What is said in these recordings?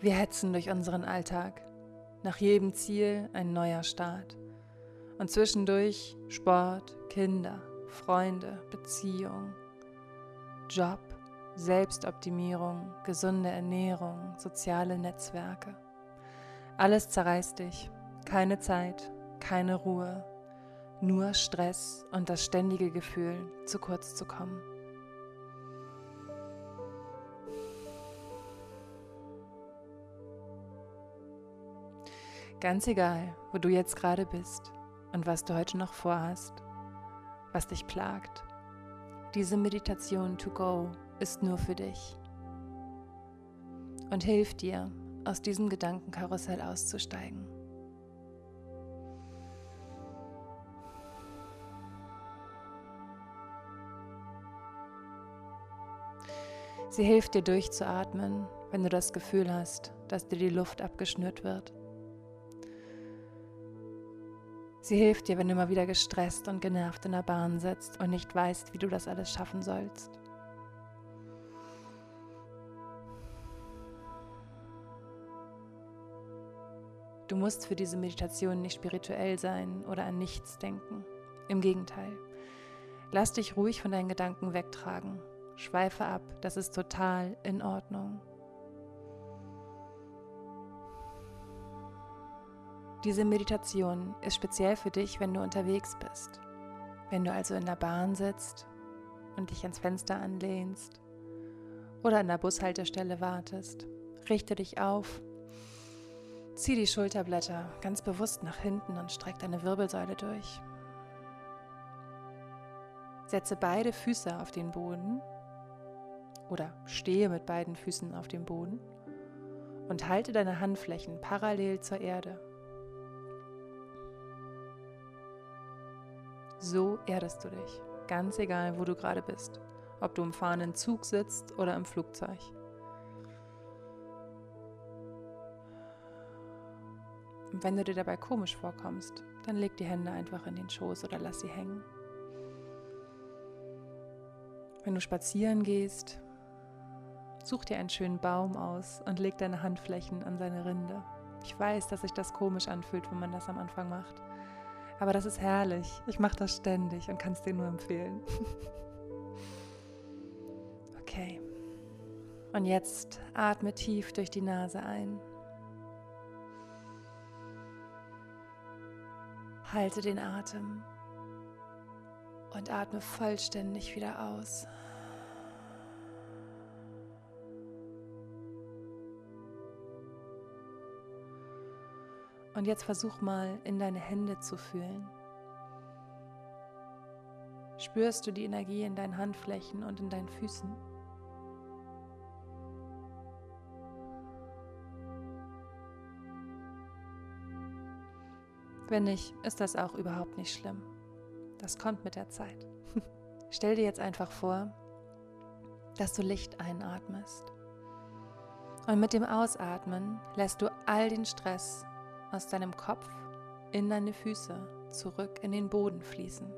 Wir hetzen durch unseren Alltag. Nach jedem Ziel ein neuer Start. Und zwischendurch Sport, Kinder, Freunde, Beziehung, Job, Selbstoptimierung, gesunde Ernährung, soziale Netzwerke. Alles zerreißt dich. Keine Zeit, keine Ruhe, nur Stress und das ständige Gefühl, zu kurz zu kommen. Ganz egal, wo du jetzt gerade bist und was du heute noch vorhast, was dich plagt. Diese Meditation to go ist nur für dich und hilft dir, aus diesem Gedankenkarussell auszusteigen. Sie hilft dir durchzuatmen, wenn du das Gefühl hast, dass dir die Luft abgeschnürt wird. Sie hilft dir, wenn du mal wieder gestresst und genervt in der Bahn sitzt und nicht weißt, wie du das alles schaffen sollst. Du musst für diese Meditation nicht spirituell sein oder an nichts denken. Im Gegenteil. Lass dich ruhig von deinen Gedanken wegtragen. Schweife ab, das ist total in Ordnung. Diese Meditation ist speziell für dich, wenn du unterwegs bist. Wenn du also in der Bahn sitzt und dich ans Fenster anlehnst oder an der Bushaltestelle wartest, richte dich auf, zieh die Schulterblätter ganz bewusst nach hinten und streck deine Wirbelsäule durch. Setze beide Füße auf den Boden oder stehe mit beiden Füßen auf dem Boden und halte deine Handflächen parallel zur Erde. So erdest du dich, ganz egal, wo du gerade bist, ob du im fahrenden Zug sitzt oder im Flugzeug. Und wenn du dir dabei komisch vorkommst, dann leg die Hände einfach in den Schoß oder lass sie hängen. Wenn du spazieren gehst, such dir einen schönen Baum aus und leg deine Handflächen an seine Rinde. Ich weiß, dass sich das komisch anfühlt, wenn man das am Anfang macht. Aber das ist herrlich. Ich mache das ständig und kann es dir nur empfehlen. okay. Und jetzt atme tief durch die Nase ein. Halte den Atem und atme vollständig wieder aus. Und jetzt versuch mal in deine Hände zu fühlen. Spürst du die Energie in deinen Handflächen und in deinen Füßen? Wenn nicht, ist das auch überhaupt nicht schlimm. Das kommt mit der Zeit. Stell dir jetzt einfach vor, dass du Licht einatmest. Und mit dem Ausatmen lässt du all den Stress aus deinem Kopf in deine Füße zurück in den Boden fließen.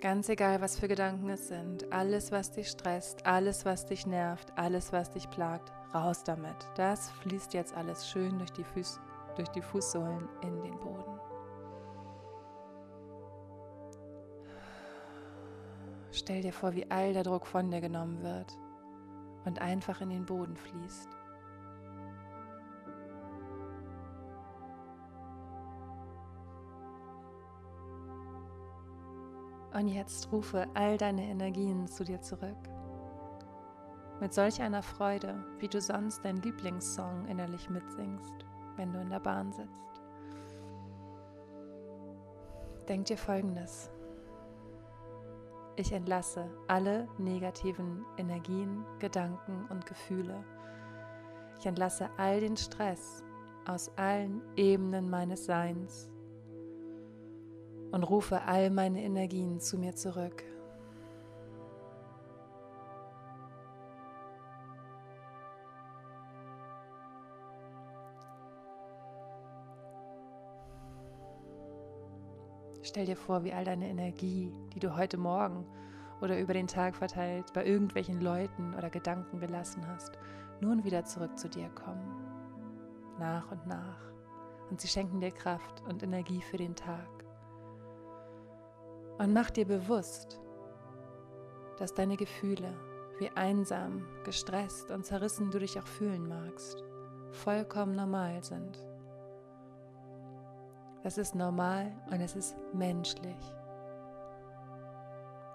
Ganz egal, was für Gedanken es sind, alles, was dich stresst, alles, was dich nervt, alles, was dich plagt, raus damit. Das fließt jetzt alles schön durch die, Füß durch die Fußsohlen in den Boden. Stell dir vor, wie all der Druck von dir genommen wird und einfach in den Boden fließt. Und jetzt rufe all deine Energien zu dir zurück. Mit solch einer Freude, wie du sonst dein Lieblingssong innerlich mitsingst, wenn du in der Bahn sitzt. Denk dir folgendes. Ich entlasse alle negativen Energien, Gedanken und Gefühle. Ich entlasse all den Stress aus allen Ebenen meines Seins und rufe all meine Energien zu mir zurück. Stell dir vor, wie all deine Energie, die du heute Morgen oder über den Tag verteilt bei irgendwelchen Leuten oder Gedanken gelassen hast, nun wieder zurück zu dir kommen, nach und nach. Und sie schenken dir Kraft und Energie für den Tag. Und mach dir bewusst, dass deine Gefühle, wie einsam, gestresst und zerrissen du dich auch fühlen magst, vollkommen normal sind. Das ist normal und es ist menschlich.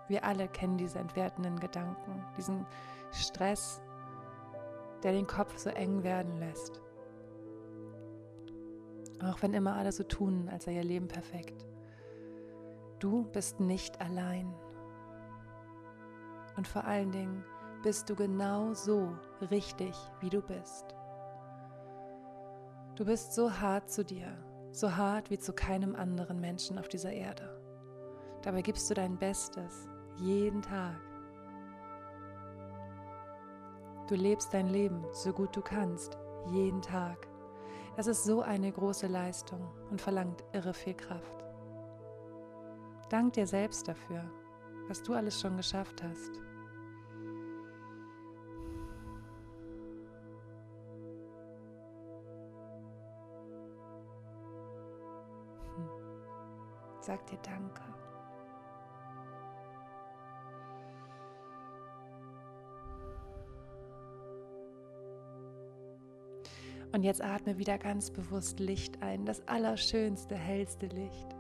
Wir alle kennen diese entwertenden Gedanken, diesen Stress, der den Kopf so eng werden lässt. Auch wenn immer alle so tun, als sei ihr Leben perfekt. Du bist nicht allein. Und vor allen Dingen bist du genau so richtig, wie du bist. Du bist so hart zu dir, so hart wie zu keinem anderen Menschen auf dieser Erde. Dabei gibst du dein Bestes jeden Tag. Du lebst dein Leben so gut du kannst, jeden Tag. Das ist so eine große Leistung und verlangt irre viel Kraft. Dank dir selbst dafür, was du alles schon geschafft hast. Hm. Sag dir Danke. Und jetzt atme wieder ganz bewusst Licht ein, das allerschönste, hellste Licht.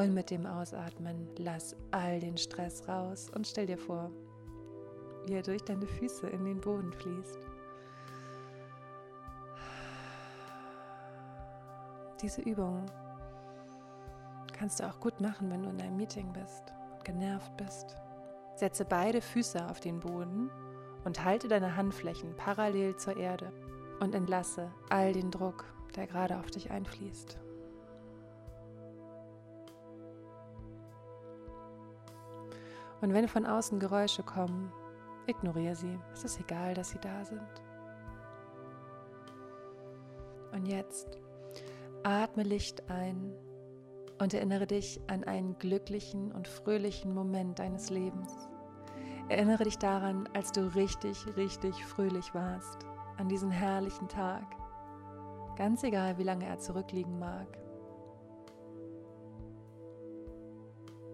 Und mit dem Ausatmen lass all den Stress raus und stell dir vor, wie er durch deine Füße in den Boden fließt. Diese Übung kannst du auch gut machen, wenn du in einem Meeting bist und genervt bist. Setze beide Füße auf den Boden und halte deine Handflächen parallel zur Erde und entlasse all den Druck, der gerade auf dich einfließt. Und wenn von außen Geräusche kommen, ignoriere sie. Es ist egal, dass sie da sind. Und jetzt atme Licht ein und erinnere dich an einen glücklichen und fröhlichen Moment deines Lebens. Erinnere dich daran, als du richtig, richtig fröhlich warst, an diesen herrlichen Tag, ganz egal, wie lange er zurückliegen mag.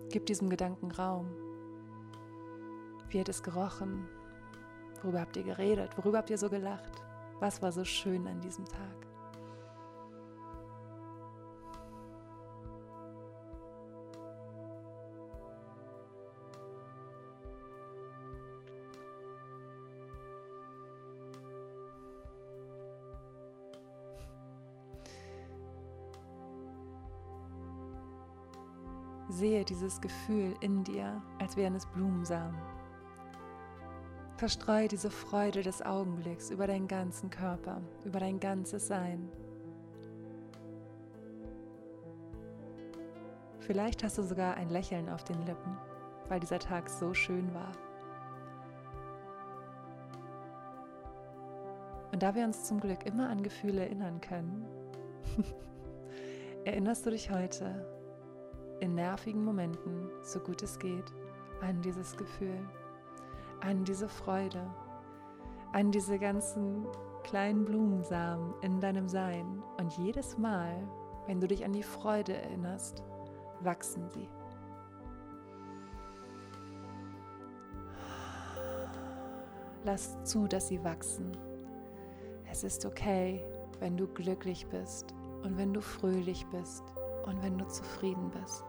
Gib diesem Gedanken Raum. Wie hat es gerochen? Worüber habt ihr geredet? Worüber habt ihr so gelacht? Was war so schön an diesem Tag? Sehe dieses Gefühl in dir, als wären es Blumensamen. Verstreue diese Freude des Augenblicks über deinen ganzen Körper, über dein ganzes Sein. Vielleicht hast du sogar ein Lächeln auf den Lippen, weil dieser Tag so schön war. Und da wir uns zum Glück immer an Gefühle erinnern können, erinnerst du dich heute in nervigen Momenten, so gut es geht, an dieses Gefühl, an diese Freude, an diese ganzen kleinen Blumensamen in deinem Sein. Und jedes Mal, wenn du dich an die Freude erinnerst, wachsen sie. Lass zu, dass sie wachsen. Es ist okay, wenn du glücklich bist und wenn du fröhlich bist und wenn du zufrieden bist.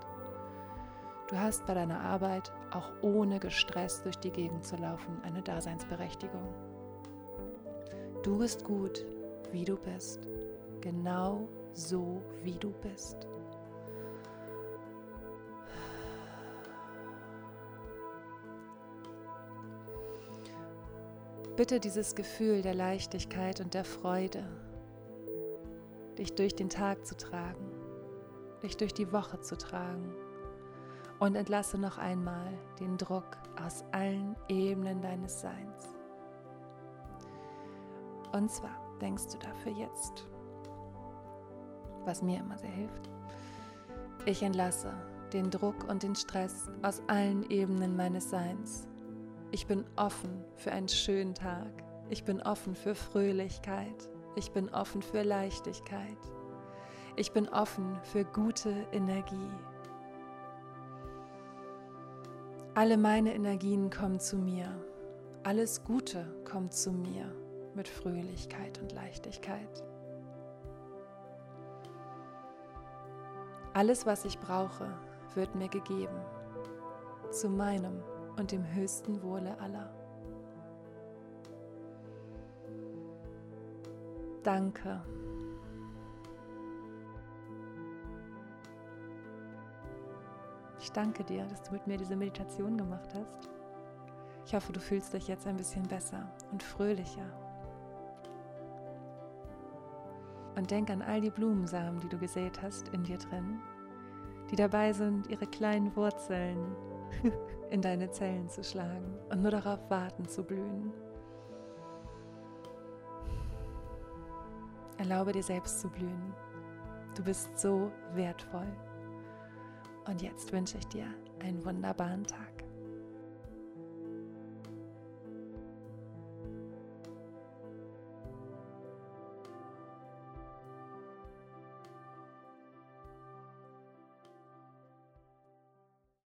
Du hast bei deiner Arbeit auch ohne gestresst durch die Gegend zu laufen eine Daseinsberechtigung. Du bist gut, wie du bist, genau so, wie du bist. Bitte dieses Gefühl der Leichtigkeit und der Freude, dich durch den Tag zu tragen dich durch die Woche zu tragen. Und entlasse noch einmal den Druck aus allen Ebenen deines Seins. Und zwar denkst du dafür jetzt, was mir immer sehr hilft, Ich entlasse den Druck und den Stress aus allen Ebenen meines Seins. Ich bin offen für einen schönen Tag. Ich bin offen für Fröhlichkeit. Ich bin offen für Leichtigkeit. Ich bin offen für gute Energie. Alle meine Energien kommen zu mir. Alles Gute kommt zu mir mit Fröhlichkeit und Leichtigkeit. Alles, was ich brauche, wird mir gegeben, zu meinem und dem höchsten Wohle aller. Danke. Ich danke dir, dass du mit mir diese Meditation gemacht hast. Ich hoffe, du fühlst dich jetzt ein bisschen besser und fröhlicher. Und denk an all die Blumensamen, die du gesät hast in dir drin, die dabei sind, ihre kleinen Wurzeln in deine Zellen zu schlagen und nur darauf warten zu blühen. Erlaube dir selbst zu blühen. Du bist so wertvoll. Und jetzt wünsche ich dir einen wunderbaren Tag.